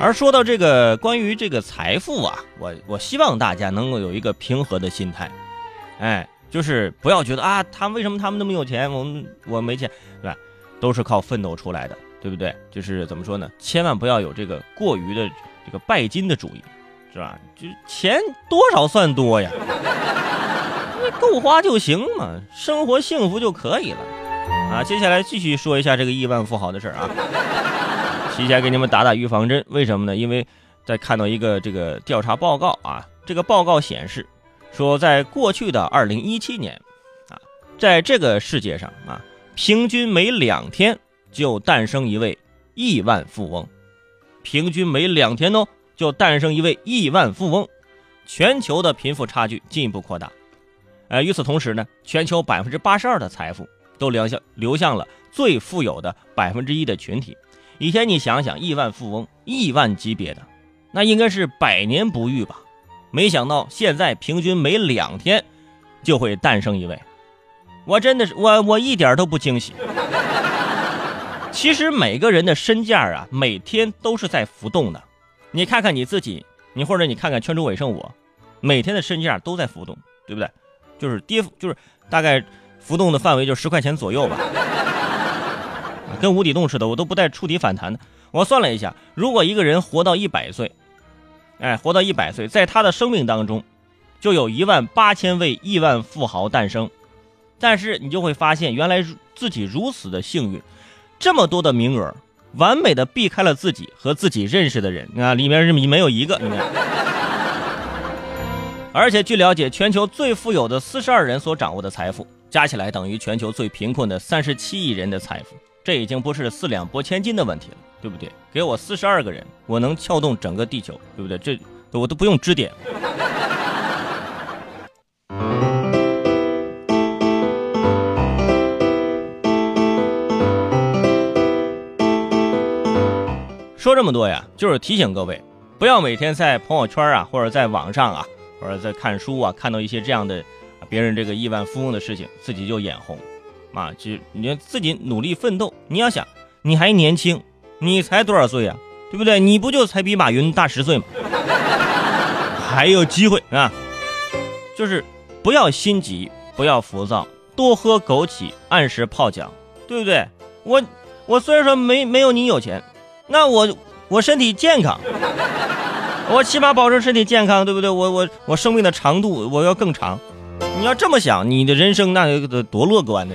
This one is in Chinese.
而说到这个关于这个财富啊，我我希望大家能够有一个平和的心态，哎，就是不要觉得啊，他们为什么他们那么有钱，我们我没钱，对吧？都是靠奋斗出来的，对不对？就是怎么说呢？千万不要有这个过于的这个拜金的主义，是吧？就钱多少算多呀？够花就行嘛，生活幸福就可以了啊！接下来继续说一下这个亿万富豪的事儿啊，提前给你们打打预防针。为什么呢？因为在看到一个这个调查报告啊，这个报告显示说，在过去的二零一七年啊，在这个世界上啊，平均每两天就诞生一位亿万富翁，平均每两天哦就诞生一位亿万富翁，全球的贫富差距进一步扩大。呃，与此同时呢，全球百分之八十二的财富都流向流向了最富有的百分之一的群体。以前你想想，亿万富翁、亿万级别的，那应该是百年不遇吧？没想到现在平均每两天就会诞生一位，我真的是我我一点都不惊喜。其实每个人的身价啊，每天都是在浮动的。你看看你自己，你或者你看看圈中伟胜我，每天的身价都在浮动，对不对？就是跌幅，就是大概浮动的范围就十块钱左右吧，跟无底洞似的，我都不带触底反弹的。我算了一下，如果一个人活到一百岁，哎，活到一百岁，在他的生命当中，就有一万八千位亿万富豪诞生。但是你就会发现，原来自己如此的幸运，这么多的名额，完美的避开了自己和自己认识的人啊，里面是没有一个。而且据了解，全球最富有的四十二人所掌握的财富，加起来等于全球最贫困的三十七亿人的财富。这已经不是四两拨千斤的问题了，对不对？给我四十二个人，我能撬动整个地球，对不对？这我都不用支点。说这么多呀，就是提醒各位，不要每天在朋友圈啊，或者在网上啊。或者在看书啊，看到一些这样的别人这个亿万富翁的事情，自己就眼红，啊，就你要自己努力奋斗。你要想，你还年轻，你才多少岁啊？对不对？你不就才比马云大十岁吗？还有机会啊！就是不要心急，不要浮躁，多喝枸杞，按时泡脚，对不对？我我虽然说没没有你有钱，那我我身体健康。我起码保证身体健康，对不对？我我我生命的长度我要更长。你要这么想，你的人生那得多乐观呢！